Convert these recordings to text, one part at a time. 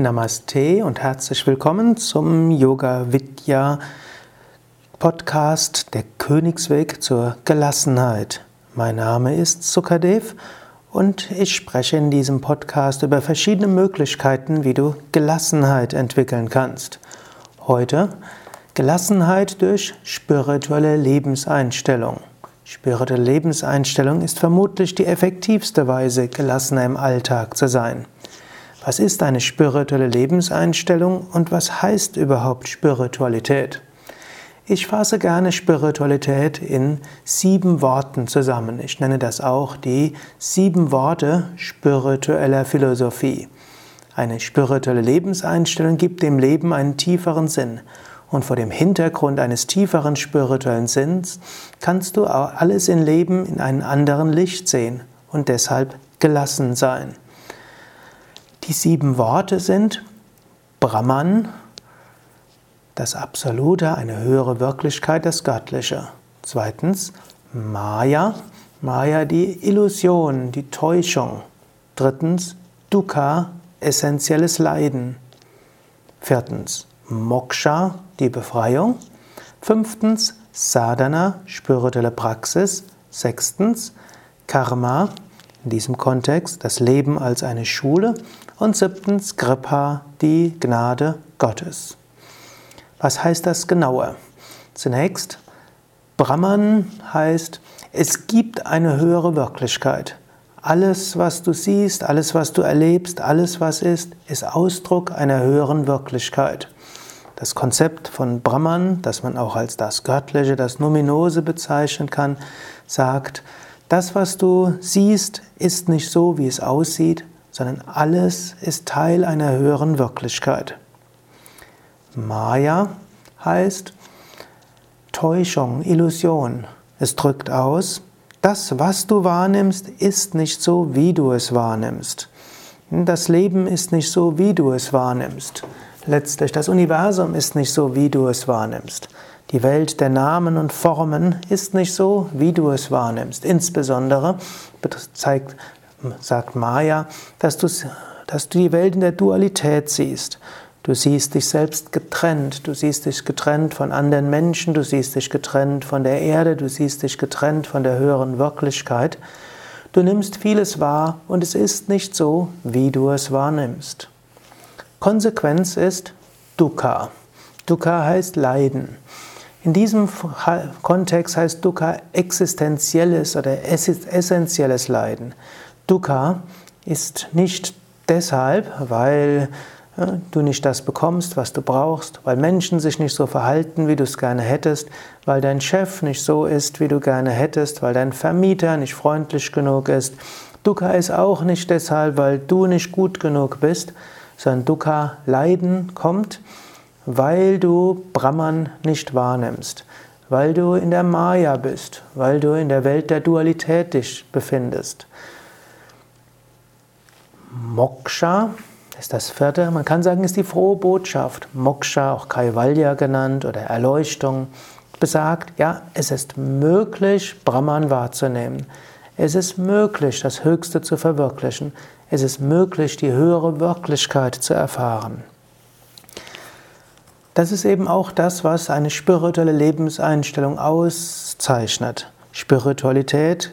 Namaste und herzlich willkommen zum Yoga Vidya Podcast Der Königsweg zur Gelassenheit. Mein Name ist Sukadev und ich spreche in diesem Podcast über verschiedene Möglichkeiten, wie du Gelassenheit entwickeln kannst. Heute Gelassenheit durch spirituelle Lebenseinstellung. Spirituelle Lebenseinstellung ist vermutlich die effektivste Weise, gelassener im Alltag zu sein. Was ist eine spirituelle Lebenseinstellung und was heißt überhaupt Spiritualität? Ich fasse gerne Spiritualität in sieben Worten zusammen. Ich nenne das auch die sieben Worte spiritueller Philosophie. Eine spirituelle Lebenseinstellung gibt dem Leben einen tieferen Sinn. Und vor dem Hintergrund eines tieferen spirituellen Sinns kannst du alles im Leben in einem anderen Licht sehen und deshalb gelassen sein. Die sieben Worte sind Brahman, das Absolute, eine höhere Wirklichkeit, das Göttliche. Zweitens Maya, Maya die Illusion, die Täuschung. Drittens Dukkha, essentielles Leiden. Viertens Moksha, die Befreiung. Fünftens Sadhana, spirituelle Praxis. Sechstens Karma, in diesem Kontext das Leben als eine Schule. Und siebtens, Kripa, die Gnade Gottes. Was heißt das genauer? Zunächst, Brahman heißt, es gibt eine höhere Wirklichkeit. Alles, was du siehst, alles, was du erlebst, alles, was ist, ist Ausdruck einer höheren Wirklichkeit. Das Konzept von Brahman, das man auch als das Göttliche, das Numinose bezeichnen kann, sagt, das, was du siehst, ist nicht so, wie es aussieht, sondern alles ist Teil einer höheren Wirklichkeit. Maya heißt Täuschung, Illusion. Es drückt aus, das, was du wahrnimmst, ist nicht so, wie du es wahrnimmst. Das Leben ist nicht so, wie du es wahrnimmst. Letztlich, das Universum ist nicht so, wie du es wahrnimmst. Die Welt der Namen und Formen ist nicht so, wie du es wahrnimmst. Insbesondere zeigt, sagt Maya, dass du, dass du die Welt in der Dualität siehst. Du siehst dich selbst getrennt, du siehst dich getrennt von anderen Menschen, du siehst dich getrennt von der Erde, du siehst dich getrennt von der höheren Wirklichkeit. Du nimmst vieles wahr und es ist nicht so, wie du es wahrnimmst. Konsequenz ist Dukkha. Dukkha heißt Leiden. In diesem Kontext heißt Dukkha existenzielles oder essentielles Leiden. Dukkha ist nicht deshalb, weil du nicht das bekommst, was du brauchst, weil Menschen sich nicht so verhalten, wie du es gerne hättest, weil dein Chef nicht so ist, wie du gerne hättest, weil dein Vermieter nicht freundlich genug ist. Dukkha ist auch nicht deshalb, weil du nicht gut genug bist, sondern Dukkha, Leiden kommt, weil du Brahman nicht wahrnimmst, weil du in der Maya bist, weil du in der Welt der Dualität dich befindest. Moksha ist das vierte, man kann sagen, ist die frohe Botschaft. Moksha, auch Kaivalya genannt oder Erleuchtung, besagt, ja, es ist möglich, Brahman wahrzunehmen. Es ist möglich, das Höchste zu verwirklichen. Es ist möglich, die höhere Wirklichkeit zu erfahren. Das ist eben auch das, was eine spirituelle Lebenseinstellung auszeichnet. Spiritualität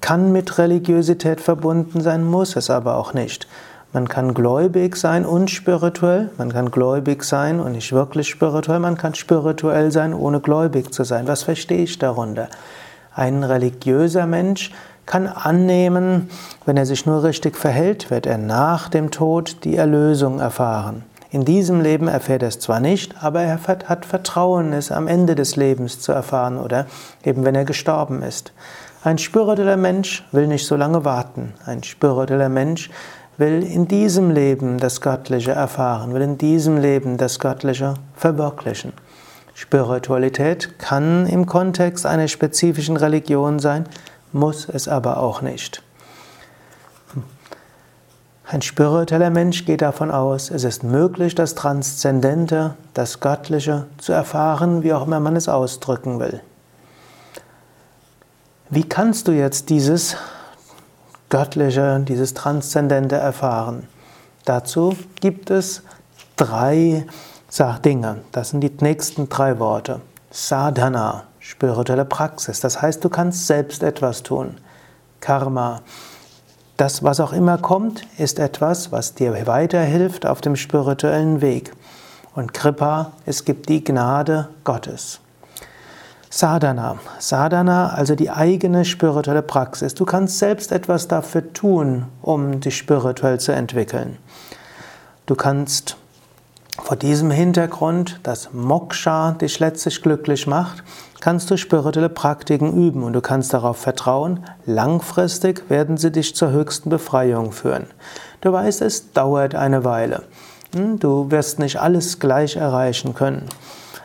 kann mit Religiosität verbunden sein, muss es aber auch nicht. Man kann gläubig sein und spirituell, man kann gläubig sein und nicht wirklich spirituell, man kann spirituell sein, ohne gläubig zu sein. Was verstehe ich darunter? Ein religiöser Mensch kann annehmen, wenn er sich nur richtig verhält, wird er nach dem Tod die Erlösung erfahren. In diesem Leben erfährt er es zwar nicht, aber er hat Vertrauen, es am Ende des Lebens zu erfahren oder eben wenn er gestorben ist. Ein spiritueller Mensch will nicht so lange warten. Ein spiritueller Mensch will in diesem Leben das Göttliche erfahren, will in diesem Leben das Göttliche verwirklichen. Spiritualität kann im Kontext einer spezifischen Religion sein, muss es aber auch nicht. Ein spiritueller Mensch geht davon aus, es ist möglich, das Transzendente, das Göttliche zu erfahren, wie auch immer man es ausdrücken will. Wie kannst du jetzt dieses Göttliche, dieses Transzendente erfahren? Dazu gibt es drei Dinge. Das sind die nächsten drei Worte. Sadhana, spirituelle Praxis. Das heißt, du kannst selbst etwas tun. Karma. Das, was auch immer kommt, ist etwas, was dir weiterhilft auf dem spirituellen Weg. Und Kripa, es gibt die Gnade Gottes. Sadhana. Sadhana, also die eigene spirituelle Praxis. Du kannst selbst etwas dafür tun, um dich spirituell zu entwickeln. Du kannst vor diesem Hintergrund, dass Moksha dich letztlich glücklich macht, kannst du spirituelle Praktiken üben und du kannst darauf vertrauen, langfristig werden sie dich zur höchsten Befreiung führen. Du weißt, es dauert eine Weile. Hm, du wirst nicht alles gleich erreichen können.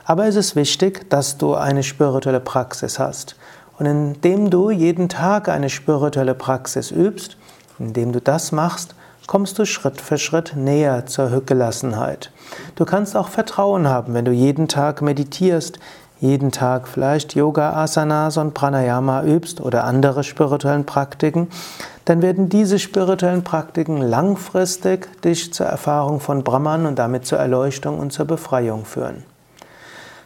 Aber es ist wichtig, dass du eine spirituelle Praxis hast. Und indem du jeden Tag eine spirituelle Praxis übst, indem du das machst, kommst du Schritt für Schritt näher zur Gelassenheit. Du kannst auch Vertrauen haben, wenn du jeden Tag meditierst, jeden Tag vielleicht Yoga, Asanas und Pranayama übst oder andere spirituellen Praktiken, dann werden diese spirituellen Praktiken langfristig dich zur Erfahrung von Brahman und damit zur Erleuchtung und zur Befreiung führen.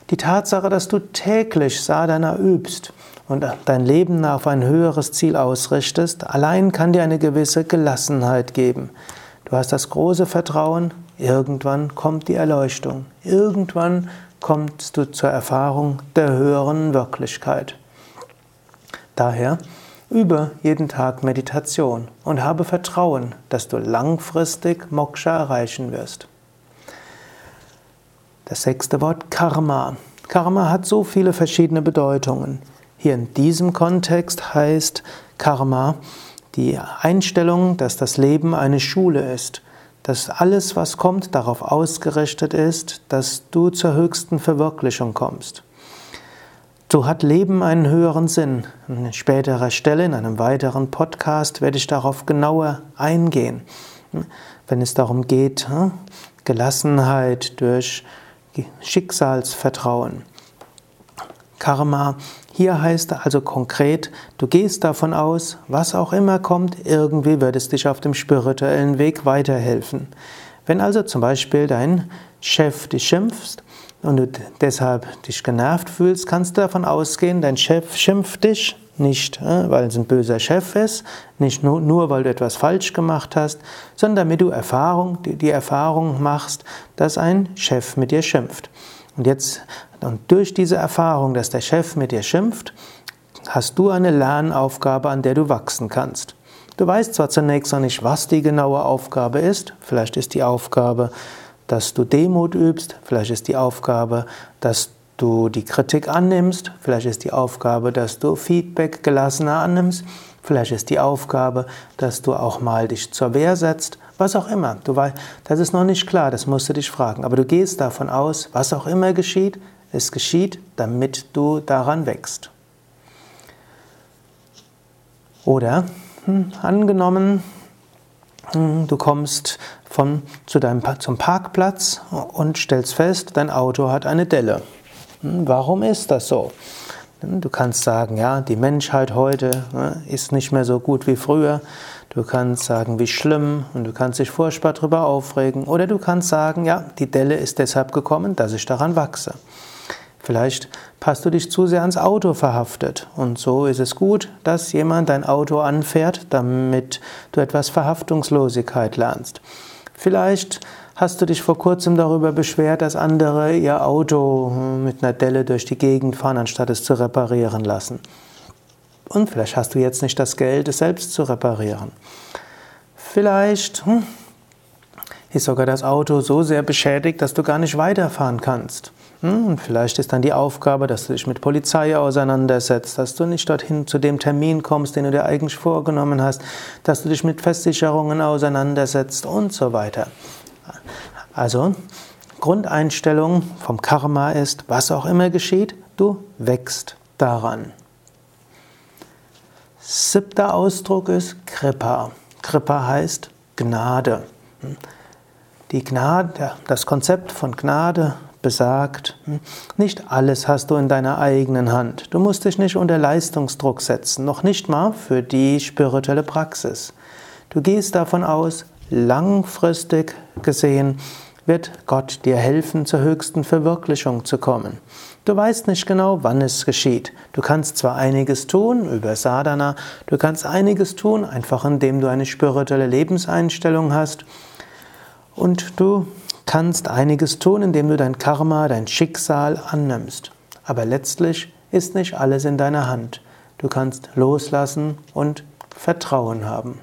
Die Tatsache, dass du täglich Sadhana übst und dein Leben auf ein höheres Ziel ausrichtest, allein kann dir eine gewisse Gelassenheit geben. Du hast das große Vertrauen, irgendwann kommt die Erleuchtung, irgendwann kommst du zur Erfahrung der höheren Wirklichkeit. Daher übe jeden Tag Meditation und habe Vertrauen, dass du langfristig Moksha erreichen wirst. Das sechste Wort Karma. Karma hat so viele verschiedene Bedeutungen. Hier in diesem Kontext heißt Karma die Einstellung, dass das Leben eine Schule ist, dass alles, was kommt, darauf ausgerichtet ist, dass du zur höchsten Verwirklichung kommst. So hat Leben einen höheren Sinn. An späterer Stelle, in einem weiteren Podcast, werde ich darauf genauer eingehen. Wenn es darum geht, hm, Gelassenheit durch Schicksalsvertrauen. Karma. Hier heißt also konkret, du gehst davon aus, was auch immer kommt, irgendwie wird es dich auf dem spirituellen Weg weiterhelfen. Wenn also zum Beispiel dein Chef dich schimpft und du deshalb dich genervt fühlst, kannst du davon ausgehen, dein Chef schimpft dich nicht, äh, weil es ein böser Chef ist, nicht nur, nur weil du etwas falsch gemacht hast, sondern damit du Erfahrung, die, die Erfahrung machst, dass ein Chef mit dir schimpft. Und jetzt, und durch diese Erfahrung, dass der Chef mit dir schimpft, hast du eine Lernaufgabe, an der du wachsen kannst. Du weißt zwar zunächst noch nicht, was die genaue Aufgabe ist. Vielleicht ist die Aufgabe, dass du Demut übst. Vielleicht ist die Aufgabe, dass du die Kritik annimmst, vielleicht ist die Aufgabe, dass du Feedback gelassener annimmst, vielleicht ist die Aufgabe, dass du auch mal dich zur Wehr setzt, was auch immer. Du weißt, das ist noch nicht klar, das musst du dich fragen, aber du gehst davon aus, was auch immer geschieht, es geschieht, damit du daran wächst. Oder hm, angenommen, du kommst von, zu deinem, zum Parkplatz und stellst fest, dein Auto hat eine Delle. Hm, warum ist das so? Hm, du kannst sagen, ja, die Menschheit heute ne, ist nicht mehr so gut wie früher. Du kannst sagen, wie schlimm und du kannst dich furchtbar darüber aufregen. Oder du kannst sagen, ja, die Delle ist deshalb gekommen, dass ich daran wachse. Vielleicht hast du dich zu sehr ans Auto verhaftet. Und so ist es gut, dass jemand dein Auto anfährt, damit du etwas Verhaftungslosigkeit lernst. Vielleicht Hast du dich vor kurzem darüber beschwert, dass andere ihr Auto mit einer Delle durch die Gegend fahren, anstatt es zu reparieren lassen? Und vielleicht hast du jetzt nicht das Geld, es selbst zu reparieren. Vielleicht hm, ist sogar das Auto so sehr beschädigt, dass du gar nicht weiterfahren kannst. Hm, vielleicht ist dann die Aufgabe, dass du dich mit Polizei auseinandersetzt, dass du nicht dorthin zu dem Termin kommst, den du dir eigentlich vorgenommen hast, dass du dich mit Versicherungen auseinandersetzt und so weiter. Also, Grundeinstellung vom Karma ist, was auch immer geschieht, du wächst daran. Siebter Ausdruck ist Kripa. Kripa heißt Gnade. Die Gnade, das Konzept von Gnade besagt, nicht alles hast du in deiner eigenen Hand. Du musst dich nicht unter Leistungsdruck setzen, noch nicht mal für die spirituelle Praxis. Du gehst davon aus, langfristig gesehen wird Gott dir helfen, zur höchsten Verwirklichung zu kommen. Du weißt nicht genau, wann es geschieht. Du kannst zwar einiges tun über Sadhana, du kannst einiges tun, einfach indem du eine spirituelle Lebenseinstellung hast. Und du kannst einiges tun, indem du dein Karma, dein Schicksal annimmst. Aber letztlich ist nicht alles in deiner Hand. Du kannst loslassen und Vertrauen haben.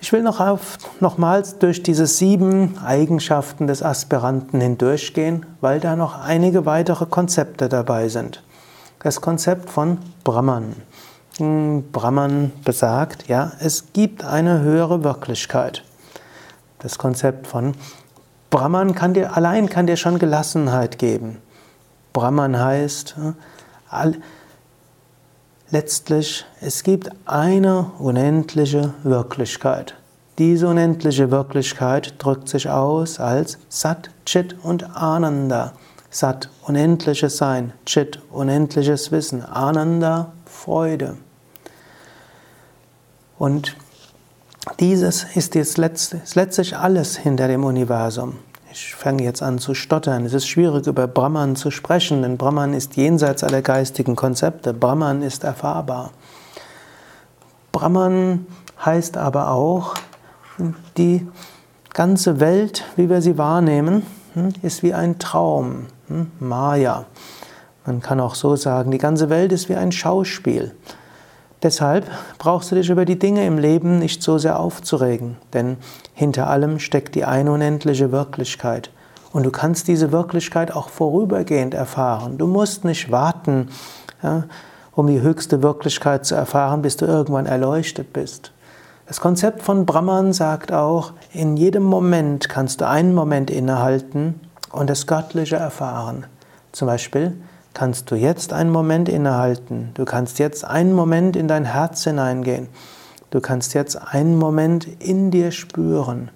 Ich will noch auf, nochmals durch diese sieben Eigenschaften des Aspiranten hindurchgehen, weil da noch einige weitere Konzepte dabei sind. Das Konzept von Brahman. Hm, Brahman besagt, ja, es gibt eine höhere Wirklichkeit. Das Konzept von Brahman kann dir, allein kann dir schon Gelassenheit geben. Brahman heißt, all, Letztlich, es gibt eine unendliche Wirklichkeit. Diese unendliche Wirklichkeit drückt sich aus als Sat, Chit und Ananda. Sat, unendliches Sein, Chit, unendliches Wissen, Ananda, Freude. Und dieses ist jetzt letztlich alles hinter dem Universum. Ich fange jetzt an zu stottern. Es ist schwierig, über Brahman zu sprechen, denn Brahman ist jenseits aller geistigen Konzepte. Brahman ist erfahrbar. Brahman heißt aber auch, die ganze Welt, wie wir sie wahrnehmen, hm, ist wie ein Traum, hm, Maya. Man kann auch so sagen, die ganze Welt ist wie ein Schauspiel. Deshalb brauchst du dich über die Dinge im Leben nicht so sehr aufzuregen, denn hinter allem steckt die eine unendliche Wirklichkeit. Und du kannst diese Wirklichkeit auch vorübergehend erfahren. Du musst nicht warten, ja, um die höchste Wirklichkeit zu erfahren, bis du irgendwann erleuchtet bist. Das Konzept von Brahman sagt auch, in jedem Moment kannst du einen Moment innehalten und das Göttliche erfahren. Zum Beispiel, kannst du jetzt einen Moment innehalten. Du kannst jetzt einen Moment in dein Herz hineingehen. Du kannst jetzt einen Moment in dir spüren.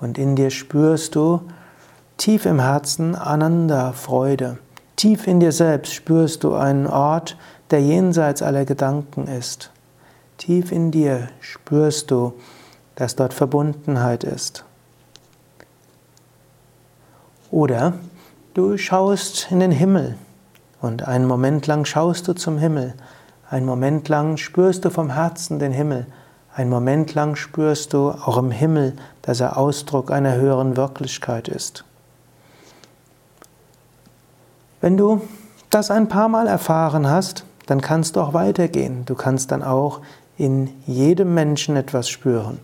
Und in dir spürst du tief im Herzen Ananda, Freude. Tief in dir selbst spürst du einen Ort, der jenseits aller Gedanken ist. Tief in dir spürst du, dass dort Verbundenheit ist. Oder du schaust in den Himmel und einen Moment lang schaust du zum Himmel, einen Moment lang spürst du vom Herzen den Himmel, einen Moment lang spürst du auch im Himmel, dass er Ausdruck einer höheren Wirklichkeit ist. Wenn du das ein paar Mal erfahren hast, dann kannst du auch weitergehen. Du kannst dann auch in jedem Menschen etwas spüren.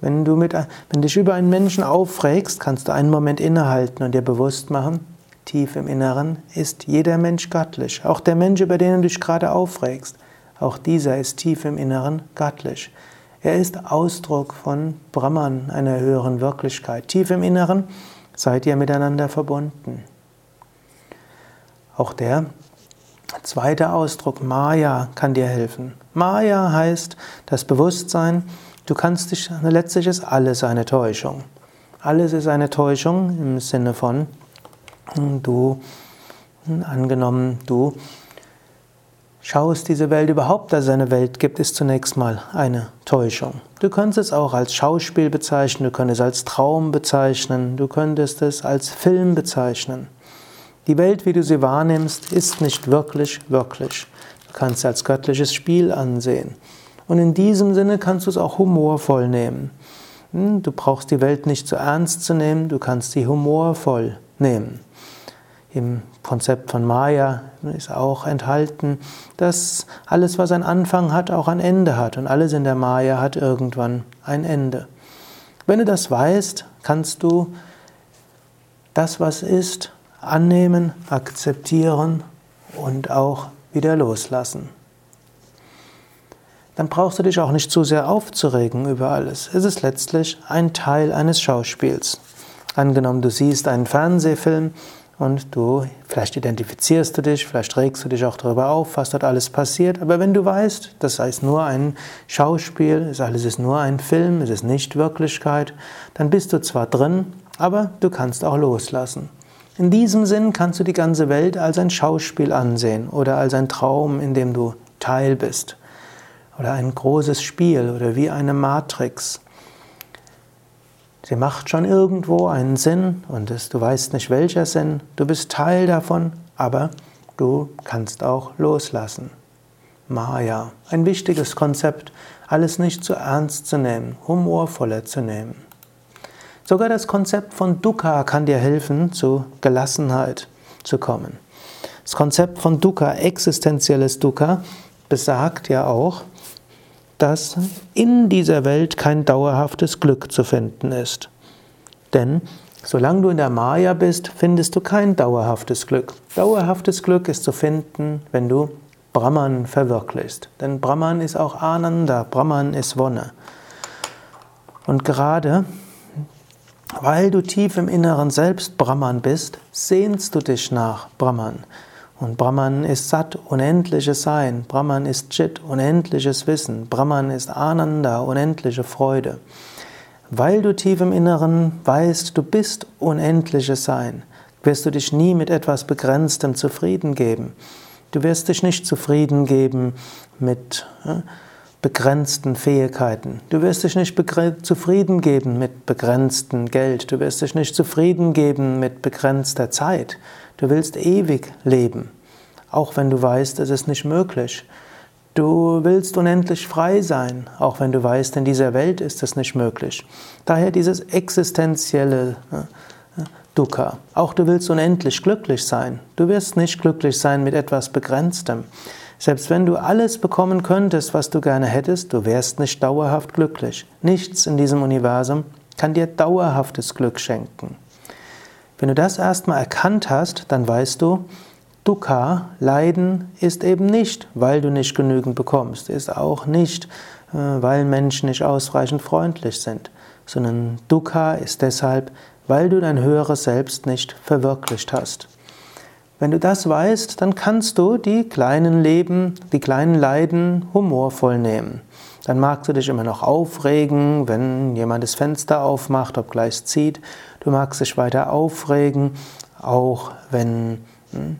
Wenn du mit, wenn dich über einen Menschen aufregst, kannst du einen Moment innehalten und dir bewusst machen, Tief im Inneren ist jeder Mensch göttlich. Auch der Mensch, über den du dich gerade aufregst, auch dieser ist tief im Inneren göttlich. Er ist Ausdruck von Brahman, einer höheren Wirklichkeit. Tief im Inneren seid ihr miteinander verbunden. Auch der zweite Ausdruck, Maya, kann dir helfen. Maya heißt das Bewusstsein, du kannst dich, letztlich ist alles eine Täuschung. Alles ist eine Täuschung im Sinne von, Du, angenommen, du schaust diese Welt überhaupt, dass es eine Welt gibt, ist zunächst mal eine Täuschung. Du könntest es auch als Schauspiel bezeichnen, du könntest es als Traum bezeichnen, du könntest es als Film bezeichnen. Die Welt, wie du sie wahrnimmst, ist nicht wirklich wirklich. Du kannst es als göttliches Spiel ansehen. Und in diesem Sinne kannst du es auch humorvoll nehmen. Hm, du brauchst die Welt nicht zu ernst zu nehmen, du kannst sie humorvoll nehmen. Im Konzept von Maya ist auch enthalten, dass alles, was einen Anfang hat, auch ein Ende hat. Und alles in der Maya hat irgendwann ein Ende. Wenn du das weißt, kannst du das, was ist, annehmen, akzeptieren und auch wieder loslassen. Dann brauchst du dich auch nicht zu sehr aufzuregen über alles. Es ist letztlich ein Teil eines Schauspiels. Angenommen, du siehst einen Fernsehfilm und du, vielleicht identifizierst du dich, vielleicht regst du dich auch darüber auf, was dort alles passiert. Aber wenn du weißt, das heißt nur ein Schauspiel, alles ist nur ein Film, es ist nicht Wirklichkeit, dann bist du zwar drin, aber du kannst auch loslassen. In diesem Sinn kannst du die ganze Welt als ein Schauspiel ansehen oder als ein Traum, in dem du Teil bist. oder ein großes Spiel oder wie eine Matrix. Sie macht schon irgendwo einen Sinn und es, du weißt nicht welcher Sinn, du bist Teil davon, aber du kannst auch loslassen. Maya, ein wichtiges Konzept, alles nicht zu ernst zu nehmen, humorvoller zu nehmen. Sogar das Konzept von Dukkha kann dir helfen, zu Gelassenheit zu kommen. Das Konzept von Dukkha, existenzielles Dukkha, besagt ja auch, dass in dieser Welt kein dauerhaftes Glück zu finden ist. Denn solange du in der Maya bist, findest du kein dauerhaftes Glück. Dauerhaftes Glück ist zu finden, wenn du Brahman verwirklichst. Denn Brahman ist auch Ananda, Brahman ist Wonne. Und gerade weil du tief im Inneren selbst Brahman bist, sehnst du dich nach Brahman. Und Brahman ist Sat, unendliches Sein. Brahman ist Chit, unendliches Wissen. Brahman ist Ananda, unendliche Freude. Weil du tief im Inneren weißt, du bist unendliches Sein, wirst du dich nie mit etwas Begrenztem zufrieden geben. Du wirst dich nicht zufrieden geben mit äh, begrenzten Fähigkeiten. Du wirst dich nicht zufrieden geben mit begrenztem Geld. Du wirst dich nicht zufrieden geben mit begrenzter Zeit. Du willst ewig leben, auch wenn du weißt, es ist nicht möglich. Du willst unendlich frei sein, auch wenn du weißt, in dieser Welt ist es nicht möglich. Daher dieses existenzielle äh, Dukkha. Auch du willst unendlich glücklich sein. Du wirst nicht glücklich sein mit etwas Begrenztem. Selbst wenn du alles bekommen könntest, was du gerne hättest, du wärst nicht dauerhaft glücklich. Nichts in diesem Universum kann dir dauerhaftes Glück schenken. Wenn du das erstmal erkannt hast, dann weißt du, Dukkha, Leiden, ist eben nicht, weil du nicht genügend bekommst, ist auch nicht, äh, weil Menschen nicht ausreichend freundlich sind, sondern Dukkha ist deshalb, weil du dein höheres Selbst nicht verwirklicht hast. Wenn du das weißt, dann kannst du die kleinen Leben, die kleinen Leiden humorvoll nehmen. Dann magst du dich immer noch aufregen, wenn jemand das Fenster aufmacht, obgleich es zieht. Du magst dich weiter aufregen, auch wenn, hm,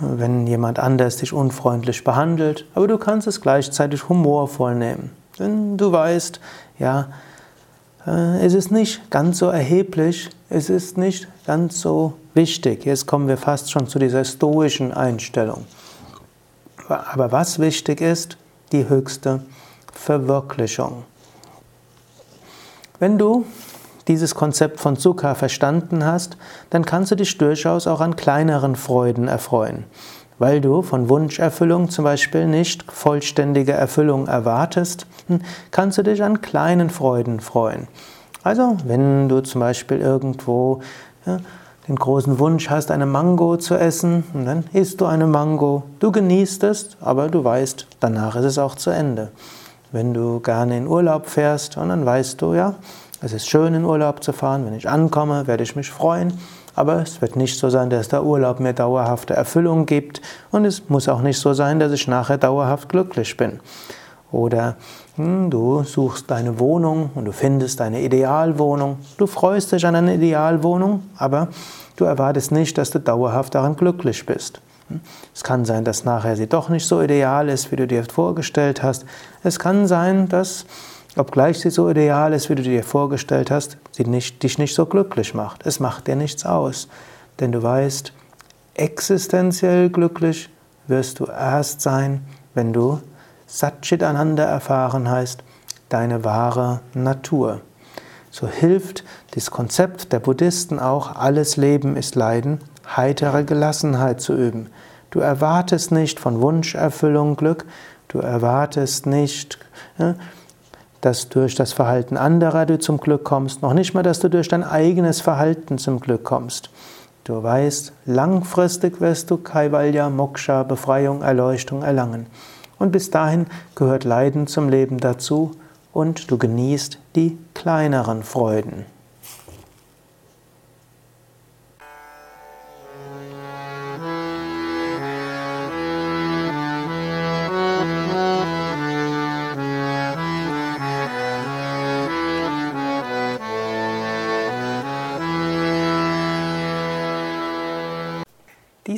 wenn jemand anders dich unfreundlich behandelt. Aber du kannst es gleichzeitig humorvoll nehmen. Denn du weißt, ja, äh, es ist nicht ganz so erheblich, es ist nicht ganz so wichtig. Jetzt kommen wir fast schon zu dieser stoischen Einstellung. Aber was wichtig ist, die höchste Verwirklichung. Wenn du dieses Konzept von Sukha verstanden hast, dann kannst du dich durchaus auch an kleineren Freuden erfreuen. Weil du von Wunscherfüllung zum Beispiel nicht vollständige Erfüllung erwartest, hm, kannst du dich an kleinen Freuden freuen. Also, wenn du zum Beispiel irgendwo ja, den großen Wunsch hast, eine Mango zu essen, und dann isst du eine Mango. Du genießt es, aber du weißt, danach ist es auch zu Ende. Wenn du gerne in Urlaub fährst, und dann weißt du, ja, es ist schön in Urlaub zu fahren. Wenn ich ankomme, werde ich mich freuen. Aber es wird nicht so sein, dass der Urlaub mir dauerhafte Erfüllung gibt. Und es muss auch nicht so sein, dass ich nachher dauerhaft glücklich bin. Oder du suchst deine Wohnung und du findest deine Idealwohnung. Du freust dich an eine Idealwohnung, aber du erwartest nicht, dass du dauerhaft daran glücklich bist. Hm, es kann sein, dass nachher sie doch nicht so ideal ist, wie du dir vorgestellt hast. Es kann sein, dass, obgleich sie so ideal ist, wie du dir vorgestellt hast, sie nicht, dich nicht so glücklich macht. Es macht dir nichts aus, denn du weißt, existenziell glücklich wirst du erst sein, wenn du Satchitananda erfahren heißt deine wahre Natur. So hilft das Konzept der Buddhisten auch, alles Leben ist Leiden, heitere Gelassenheit zu üben. Du erwartest nicht von Wunscherfüllung Glück, du erwartest nicht, dass durch das Verhalten anderer du zum Glück kommst, noch nicht mal, dass du durch dein eigenes Verhalten zum Glück kommst. Du weißt, langfristig wirst du Kaivalya, Moksha, Befreiung, Erleuchtung erlangen. Und bis dahin gehört Leiden zum Leben dazu und du genießt die kleineren Freuden.